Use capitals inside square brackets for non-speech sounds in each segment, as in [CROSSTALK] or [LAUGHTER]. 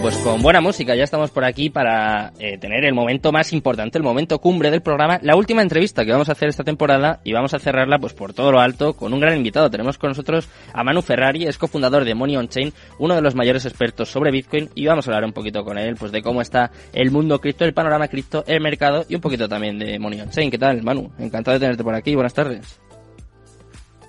Pues con buena música ya estamos por aquí para eh, tener el momento más importante, el momento cumbre del programa, la última entrevista que vamos a hacer esta temporada y vamos a cerrarla pues por todo lo alto con un gran invitado. Tenemos con nosotros a Manu Ferrari, es cofundador de Money on Chain, uno de los mayores expertos sobre Bitcoin y vamos a hablar un poquito con él pues de cómo está el mundo cripto, el panorama cripto, el mercado y un poquito también de Money on Chain. ¿Qué tal, Manu? Encantado de tenerte por aquí. Buenas tardes.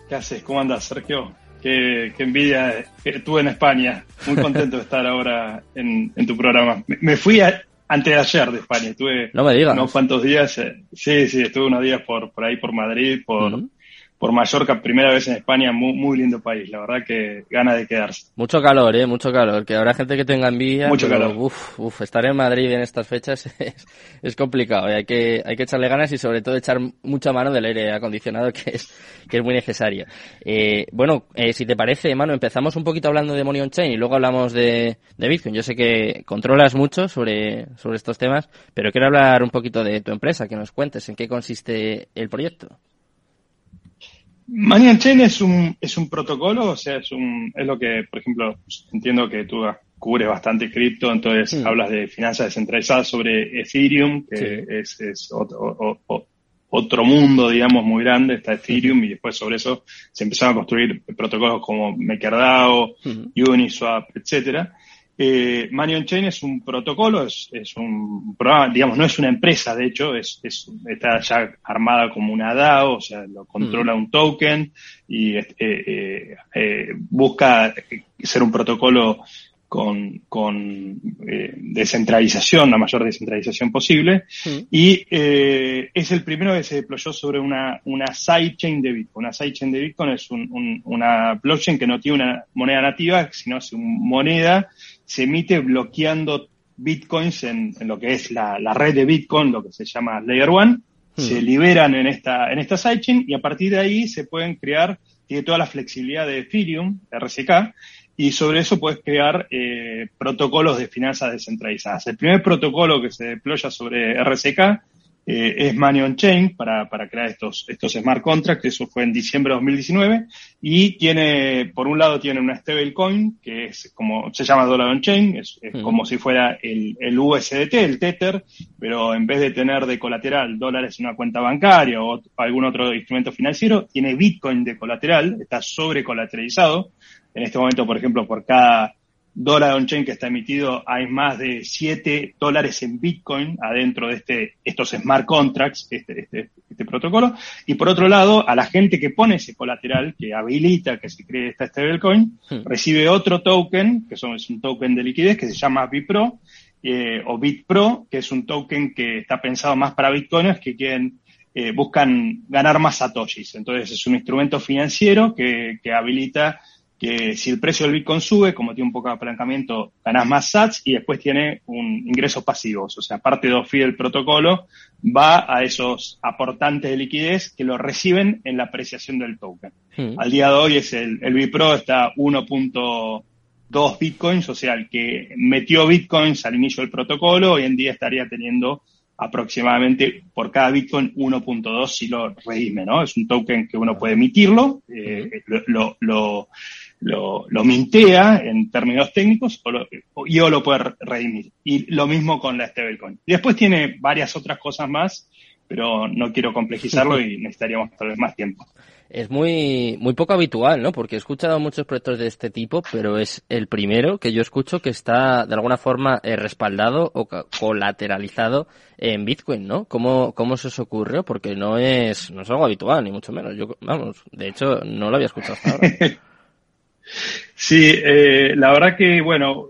¿Qué haces? ¿Cómo andas, Sergio? Qué, envidia que tuve en España. Muy contento de estar ahora en, tu programa. Me, fui antes de ayer de España. Estuve no me digas. unos cuantos días. Eh, sí, sí, estuve unos días por, por ahí, por Madrid, por, por Mallorca, primera vez en España, muy, muy lindo país, la verdad que gana de quedarse. Mucho calor, eh, mucho calor, que habrá gente que tenga envidia. Mucho calor. Uf, uf, estar en Madrid en estas fechas [LAUGHS] es, es complicado, y hay que, hay que echarle ganas y sobre todo echar mucha mano del aire acondicionado [LAUGHS] que es, que es muy necesario. Eh, bueno, eh, si te parece, mano, empezamos un poquito hablando de Money on Chain y luego hablamos de, de Bitcoin. Yo sé que controlas mucho sobre, sobre estos temas, pero quiero hablar un poquito de tu empresa, que nos cuentes en qué consiste el proyecto. Money Chain es un, es un protocolo, o sea, es, un, es lo que, por ejemplo, entiendo que tú cubres bastante cripto, entonces hablas de finanzas descentralizadas sobre Ethereum, que es, es otro, otro, mundo, digamos, muy grande, está Ethereum, y después sobre eso se empezaron a construir protocolos como MakerDAO, Uniswap, etcétera. Eh, Money on Chain es un protocolo, es, es, un programa, digamos, no es una empresa, de hecho, es, es está ya armada como una DAO, o sea, lo controla mm. un token y eh, eh, eh, busca ser un protocolo con, con eh, descentralización, la mayor descentralización posible, mm. y eh, es el primero que se deployó sobre una, una sidechain de Bitcoin. Una sidechain de Bitcoin es un, un, una blockchain que no tiene una moneda nativa, sino es una moneda se emite bloqueando bitcoins en, lo que es la, red de Bitcoin, lo que se llama Layer One, hmm. se liberan en esta, en esta sidechain y a partir de ahí se pueden crear, tiene toda la flexibilidad de Ethereum, RSK, y sobre eso puedes crear eh, protocolos de finanzas descentralizadas. El primer protocolo que se deploya sobre RSK eh, es Money on Chain para, para crear estos, estos smart contracts, eso fue en diciembre de 2019, y tiene, por un lado tiene una stablecoin, que es como, se llama Dollar on Chain, es, como si fuera el, el, USDT, el Tether, pero en vez de tener de colateral dólares en una cuenta bancaria o algún otro instrumento financiero, tiene Bitcoin de colateral, está sobre colateralizado. En este momento, por ejemplo, por cada dólar on-chain que está emitido, hay más de 7 dólares en Bitcoin adentro de este, estos smart contracts, este, este, este, protocolo. Y por otro lado, a la gente que pone ese colateral, que habilita que se cree esta stablecoin, hmm. recibe otro token, que son, es un token de liquidez que se llama BitPro, eh, o BitPro, que es un token que está pensado más para bitcoiners que quieren eh, buscan ganar más satoshis. Entonces es un instrumento financiero que, que habilita que si el precio del Bitcoin sube, como tiene un poco de apalancamiento, ganas más sats y después tiene un ingresos pasivos. O sea, parte de los del protocolo va a esos aportantes de liquidez que lo reciben en la apreciación del token. Hmm. Al día de hoy es el, el Bipro está 1.2 Bitcoins, o sea, el que metió Bitcoins al inicio del protocolo, hoy en día estaría teniendo aproximadamente por cada Bitcoin 1.2 si lo redime, ¿no? Es un token que uno puede emitirlo, eh, lo, lo, lo, lo, mintea en términos técnicos o, lo, o, lo puede redimir. Y lo mismo con la stablecoin. Y después tiene varias otras cosas más, pero no quiero complejizarlo y [LAUGHS] necesitaríamos tal vez más tiempo es muy, muy poco habitual, ¿no? Porque he escuchado muchos proyectos de este tipo, pero es el primero que yo escucho que está de alguna forma eh, respaldado o colateralizado en Bitcoin, ¿no? ¿Cómo, ¿Cómo se os ocurrió? Porque no es, no es algo habitual, ni mucho menos. Yo, vamos, de hecho, no lo había escuchado hasta ahora. [LAUGHS] sí, eh, la verdad que, bueno,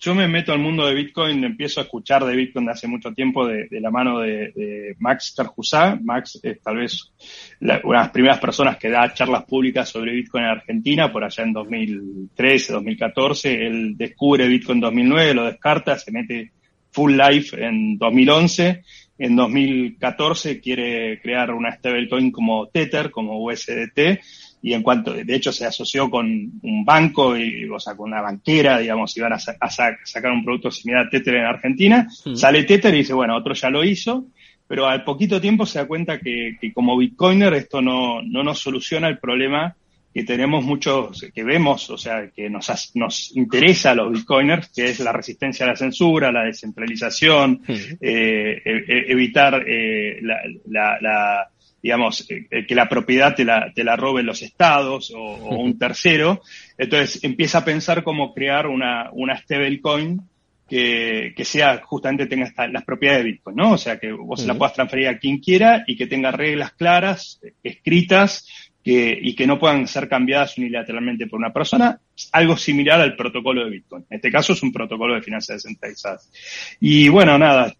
yo me meto al mundo de Bitcoin, empiezo a escuchar de Bitcoin de hace mucho tiempo de, la mano de, Max Carjusá. Max es tal vez una de las primeras personas que da charlas públicas sobre Bitcoin en Argentina, por allá en 2013, 2014. Él descubre Bitcoin en 2009, lo descarta, se mete full life en 2011. En 2014 quiere crear una stablecoin como Tether, como USDT y en cuanto, de hecho, se asoció con un banco, y, o sea, con una banquera, digamos, iban a, a sacar un producto similar a Tether en Argentina. Sale Tether y dice, bueno, otro ya lo hizo, pero al poquito tiempo se da cuenta que, que como Bitcoiner esto no, no nos soluciona el problema que tenemos muchos, que vemos, o sea, que nos, nos interesa a los bitcoiners, que es la resistencia a la censura, la descentralización, eh, e, e, evitar eh, la, la, digamos, eh, que la propiedad te la, te la roben los estados o, un [LAUGHS] tercero. Entonces empieza a pensar cómo crear una, una stablecoin que, que sea justamente tenga las propiedades de Bitcoin, ¿no? O sea, que vos la puedas transferir a quien quiera y que tenga reglas claras, escritas, que, y que no puedan ser cambiadas unilateralmente por una persona, algo similar al protocolo de Bitcoin. En este caso es un protocolo de finanzas descentralizadas. Y bueno, nada,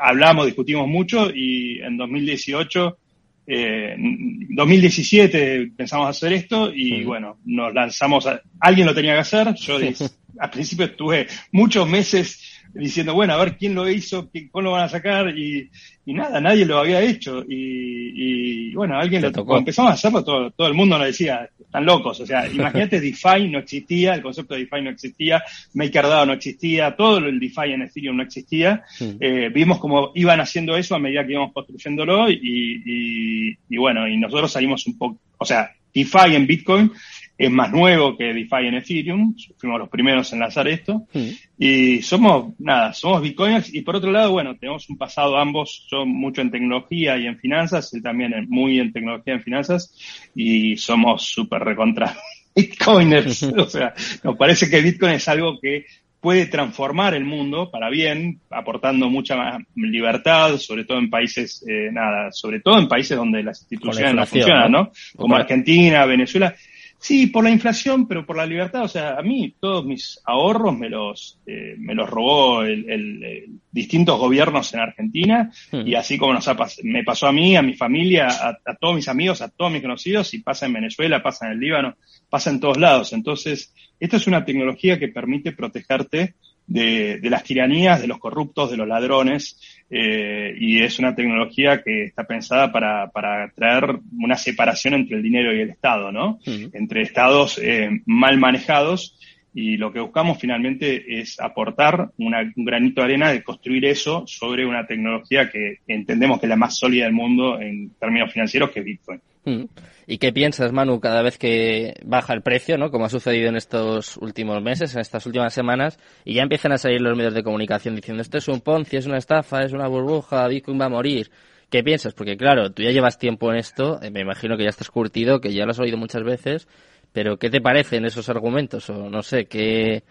hablamos, discutimos mucho y en 2018 eh, 2017 pensamos hacer esto y bueno, nos lanzamos a, alguien lo tenía que hacer, yo [LAUGHS] al principio estuve muchos meses diciendo, bueno, a ver quién lo hizo, cómo lo van a sacar, y, y nada, nadie lo había hecho. Y, y bueno, alguien lo tocó. empezamos a hacerlo, todo, todo el mundo nos decía, están locos. O sea, [LAUGHS] imagínate, DeFi no existía, el concepto de DeFi no existía, MakerDAO no existía, todo el DeFi en Ethereum no existía. Eh, vimos cómo iban haciendo eso a medida que íbamos construyéndolo y, y, y bueno, y nosotros salimos un poco, o sea, DeFi en Bitcoin es más nuevo que DeFi en Ethereum, fuimos los primeros en lanzar esto, mm. y somos, nada, somos Bitcoiners, y por otro lado, bueno, tenemos un pasado ambos, yo mucho en tecnología y en finanzas, él también muy en tecnología y en finanzas, y somos súper recontra [LAUGHS] Bitcoiners, o sea, nos parece que Bitcoin es algo que puede transformar el mundo para bien, aportando mucha más libertad, sobre todo en países, eh, nada, sobre todo en países donde las instituciones no funcionan, ¿no? Como Argentina, Venezuela. Sí, por la inflación, pero por la libertad. O sea, a mí todos mis ahorros me los, eh, me los robó el, distintos gobiernos en Argentina hmm. y así como nos ha me pasó a mí, a mi familia, a, todos mis amigos, a todos mis conocidos y pasa en Venezuela, pasa en el Líbano, pasa en todos lados. Entonces, esto es una tecnología que permite protegerte de, de, las tiranías, de los corruptos, de los ladrones, eh, y es una tecnología que está pensada para, para traer una separación entre el dinero y el Estado, ¿no? Entre estados eh, mal manejados y lo que buscamos finalmente es aportar una, un granito de arena de construir eso sobre una tecnología que entendemos que es la más sólida del mundo en términos financieros, que es Bitcoin. Mm. ¿Y qué piensas, Manu, cada vez que baja el precio, ¿no? como ha sucedido en estos últimos meses, en estas últimas semanas, y ya empiezan a salir los medios de comunicación diciendo esto es un Ponzi, es una estafa, es una burbuja, Bitcoin va a morir? ¿Qué piensas? Porque claro, tú ya llevas tiempo en esto, eh, me imagino que ya estás curtido, que ya lo has oído muchas veces, pero ¿qué te parecen esos argumentos? O no sé, ¿qué,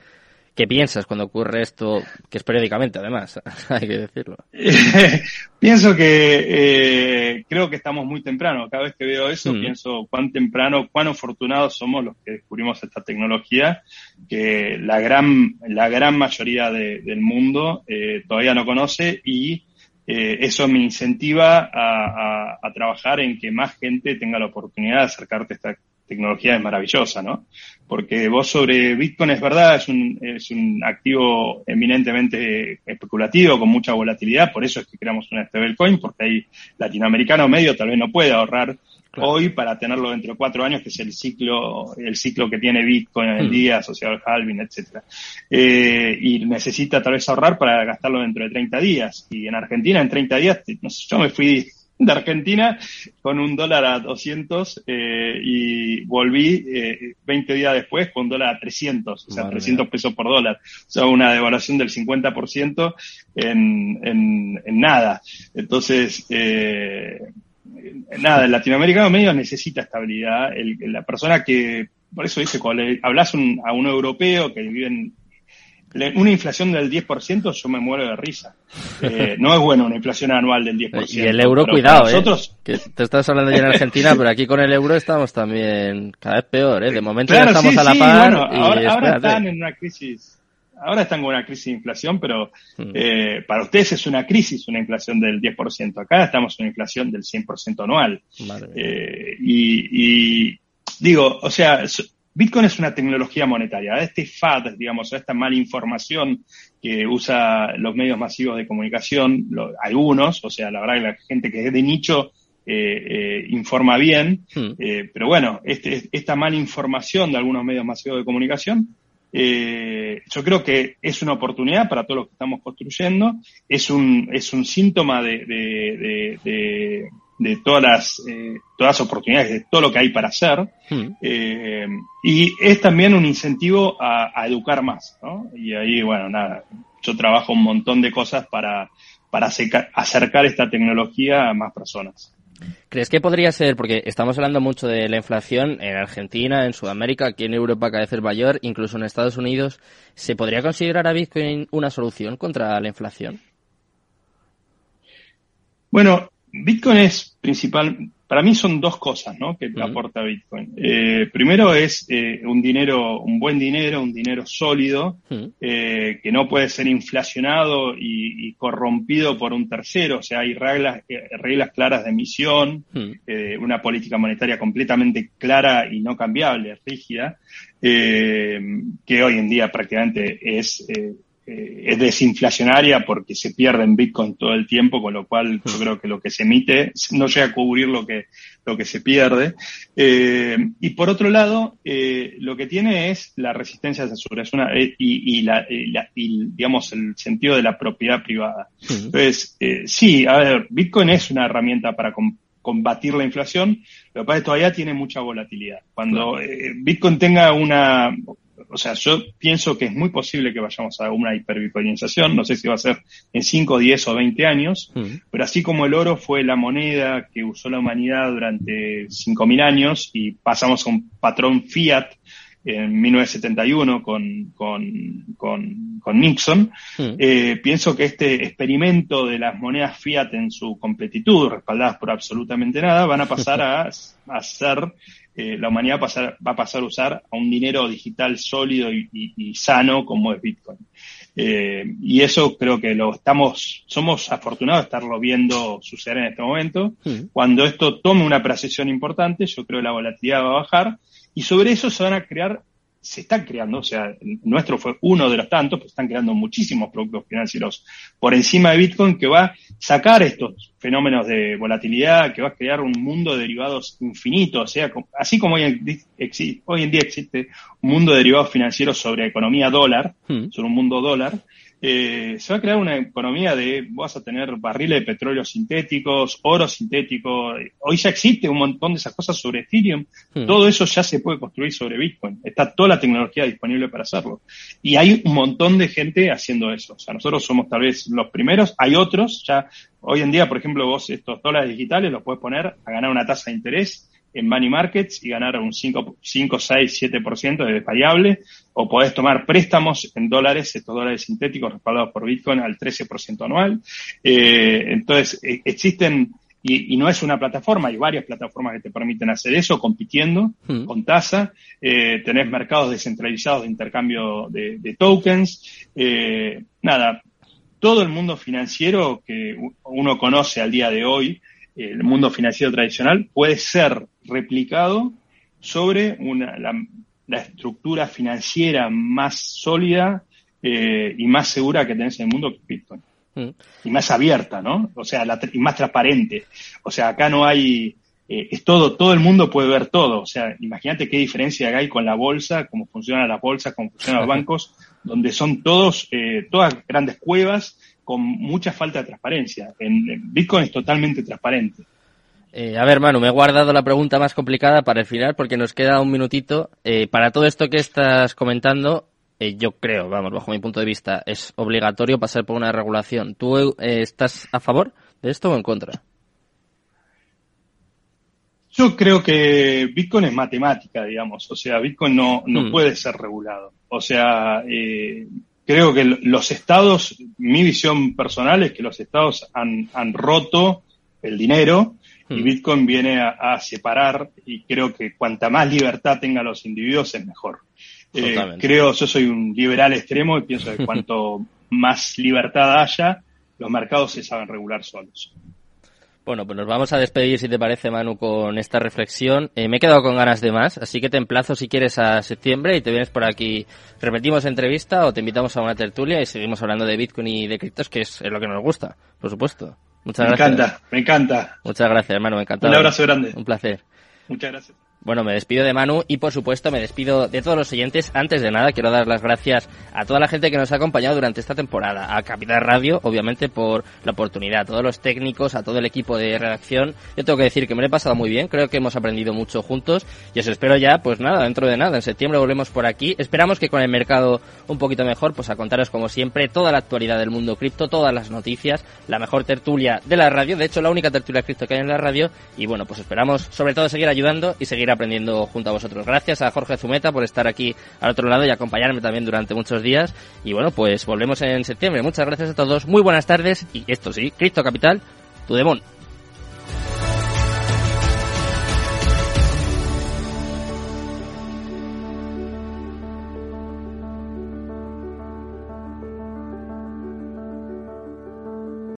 ¿Qué piensas cuando ocurre esto, que es periódicamente además, [LAUGHS] hay que decirlo? [LAUGHS] pienso que eh, creo que estamos muy temprano. Cada vez que veo eso, mm. pienso cuán temprano, cuán afortunados somos los que descubrimos esta tecnología, que la gran, la gran mayoría del mundo eh, todavía no conoce y eh, eso me incentiva a, a, trabajar en que más gente tenga la oportunidad de acercarte a esta tecnología es maravillosa, ¿no? Porque vos sobre Bitcoin es verdad, es un, es un activo eminentemente especulativo, con mucha volatilidad, por eso es que creamos una stablecoin, porque hay latinoamericano medio tal vez no puede ahorrar hoy para tenerlo dentro de cuatro años, que es el ciclo, el ciclo que tiene Bitcoin en el mm. día, asociado al halving, etcétera. Eh, y necesita tal vez ahorrar para gastarlo dentro de 30 días. Y en Argentina en 30 días, no sé, yo me fui de Argentina con un dólar a 200 eh, y volví eh, 20 días después con un dólar a 300, o sea, 300 pesos por dólar. O sea, una devaluación del 50% en, en, en nada. Entonces, eh, nada, el latinoamericano medio necesita estabilidad. la persona que, por eso dice, cuando hablas a un europeo que vive en una inflación del 10%, yo me muero de risa. Eh, no es bueno una inflación anual del 10%. Y el euro, cuidado, ¿eh? nosotros... Que te estás hablando ya en Argentina, pero aquí con el euro estamos también cada vez peor, ¿eh? De momento ya estamos a la par. ahora, están en una crisis. Ahora están con una crisis de inflación, pero mm. eh, para ustedes es una crisis, una inflación del 10%. Acá estamos en una inflación del 100% anual. Eh, y, y digo, o sea, Bitcoin es una tecnología monetaria. Este FAD, digamos, esta mala información que usa los medios masivos de comunicación, algunos, o sea, la verdad que la gente que es de nicho eh, eh, informa bien, hmm. eh, pero bueno, este, esta mala información de algunos medios masivos de comunicación, yo creo que es una oportunidad para todos los que estamos construyendo, es un, es un síntoma de, de todas las, eh, todas las oportunidades, de todo lo que hay para hacer. Hmm. Eh, y es también un incentivo a, a, educar más, ¿no? Y ahí, bueno, nada, yo trabajo un montón de cosas para, para acercar esta tecnología a más personas. ¿Crees que podría ser, porque estamos hablando mucho de la inflación en Argentina, en Sudamérica, aquí en Europa cada vez es mayor, incluso en Estados Unidos, ¿se podría considerar a Bitcoin una solución contra la inflación? Bueno, Bitcoin es principal, para mí son dos cosas ¿no? que aporta Bitcoin. Eh, primero es eh, un dinero, un buen dinero, un dinero sólido, eh, que no puede ser inflacionado y, corrompido por un tercero. O sea, hay reglas, reglas claras de emisión, una política monetaria completamente clara y no cambiable, rígida, que hoy en día prácticamente es eh, es desinflacionaria porque se pierde en Bitcoin todo el tiempo, con lo cual yo creo que lo que se emite no llega a cubrir lo que, lo que se pierde. Eh, y por otro lado, eh, lo que tiene es la resistencia a censura es una, y, la, y, digamos, el sentido de la propiedad privada. Entonces, sí, a ver, Bitcoin es una herramienta para combatir la inflación, lo que pasa es que todavía tiene mucha volatilidad. Cuando Bitcoin tenga una, o sea, yo pienso que es muy posible que vayamos a una hiperbitcoinización, no sé si va a ser en 5, 10 o 20 años, mm. pero así como el oro fue la moneda que usó la humanidad durante 5.000 años y pasamos a un patrón fiat en 1971 con, con, con, con Nixon, mm. eh, pienso que este experimento de las monedas fiat en su completitud, respaldadas por absolutamente nada, van a pasar a, [LAUGHS] a ser eh, la humanidad va a pasar a usar a un dinero digital sólido y, sano como es Bitcoin. Eh, y eso creo que lo estamos, somos afortunados de estarlo viendo suceder en este momento. Cuando esto tome una precesión importante, yo creo que la volatilidad va a bajar y sobre eso se van a crear se están creando, o sea, nuestro fue uno de los tantos, pues están creando muchísimos productos financieros por encima de Bitcoin que va a sacar estos fenómenos de volatilidad, que va a crear un mundo de derivados infinito, o sea, así como hoy en, día existe un mundo de derivados financieros sobre economía dólar, hmm. sobre un mundo dólar, eh, se va a crear una economía de, vas a tener barriles de petróleo sintéticos, oro sintético, hoy ya existe un montón de esas cosas sobre Ethereum, hmm. todo eso ya se puede construir sobre Bitcoin, está toda la tecnología disponible para hacerlo. Y hay un montón de gente haciendo eso, o sea, nosotros somos tal vez los primeros, hay otros, ya hoy en día, por ejemplo, vos estos dólares digitales los puedes poner a ganar una tasa de interés en money markets y ganar un 5, 5 6, 7% de variable, o podés tomar préstamos en dólares, estos dólares sintéticos respaldados por Bitcoin al 13% anual. Eh, entonces, e, existen, y, no es una plataforma, hay varias plataformas que te permiten hacer eso, compitiendo hmm. con tasa. Eh, tenés mercados descentralizados de intercambio de, tokens. Eh, nada, todo el mundo financiero que uno conoce al día de hoy, el mundo financiero tradicional puede ser replicado sobre una, la, estructura financiera más sólida eh, y más segura que tenés en el mundo que Bitcoin. Mm. Y más abierta, ¿no? O sea, y más transparente. O sea, acá no hay, eh, es todo, todo el mundo puede ver todo. O sea, imagínate qué diferencia hay con la bolsa, cómo funcionan las bolsas, cómo funcionan los [LAUGHS] bancos, donde son todos, eh, todas grandes cuevas con mucha falta de transparencia. En, Bitcoin es totalmente transparente. Eh, a ver, Manu, me he guardado la pregunta más complicada para el final porque nos queda un minutito. Eh, para todo esto que estás comentando, eh, yo creo, vamos, bajo mi punto de vista, es obligatorio pasar por una regulación. ¿Tú estás a favor de esto o en contra? Yo creo que Bitcoin es matemática, digamos. O sea, Bitcoin no, no hmm. puede ser regulado. O sea, eh, creo que los estados, mi visión personal es que los estados han, han roto el dinero y hmm. Bitcoin viene a, separar y creo que cuanta más libertad tengan los individuos es mejor. Eh, creo, yo soy un liberal extremo y pienso que [LAUGHS] cuanto más libertad haya, los mercados se saben regular solos. Bueno, pues nos vamos a despedir, si te parece, Manu, con esta reflexión. Eh, me he quedado con ganas de más, así que te emplazo si quieres a septiembre y te vienes por aquí. Repetimos entrevista o te invitamos a una tertulia y seguimos hablando de Bitcoin y de criptos, que es, lo que nos gusta, por supuesto. Muchas gracias. Me encanta, me encanta. Muchas gracias, hermano, me encanta. Un abrazo grande. Un placer. Muchas gracias. Bueno, me despido de Manu y por supuesto me despido de todos los oyentes. Antes de nada, quiero dar las gracias a toda la gente que nos ha acompañado durante esta temporada. A Capital Radio, obviamente, por la oportunidad. A todos los técnicos, a todo el equipo de redacción. Yo tengo que decir que me lo he pasado muy bien. Creo que hemos aprendido mucho juntos. Y os espero ya, pues nada, dentro de nada. En septiembre volvemos por aquí. Esperamos que con el mercado un poquito mejor, pues a contaros como siempre toda la actualidad del mundo cripto, todas las noticias, la mejor tertulia de la radio. De hecho, la única tertulia cripto que hay en la radio. Y bueno, pues esperamos sobre todo seguir ayudando y seguir aprendiendo junto a vosotros. Gracias a Jorge Zumeta por estar aquí al otro lado y acompañarme también durante muchos días. Y bueno, pues volvemos en septiembre. Muchas gracias a todos, muy buenas tardes y esto sí, Cristo Capital, tu demon.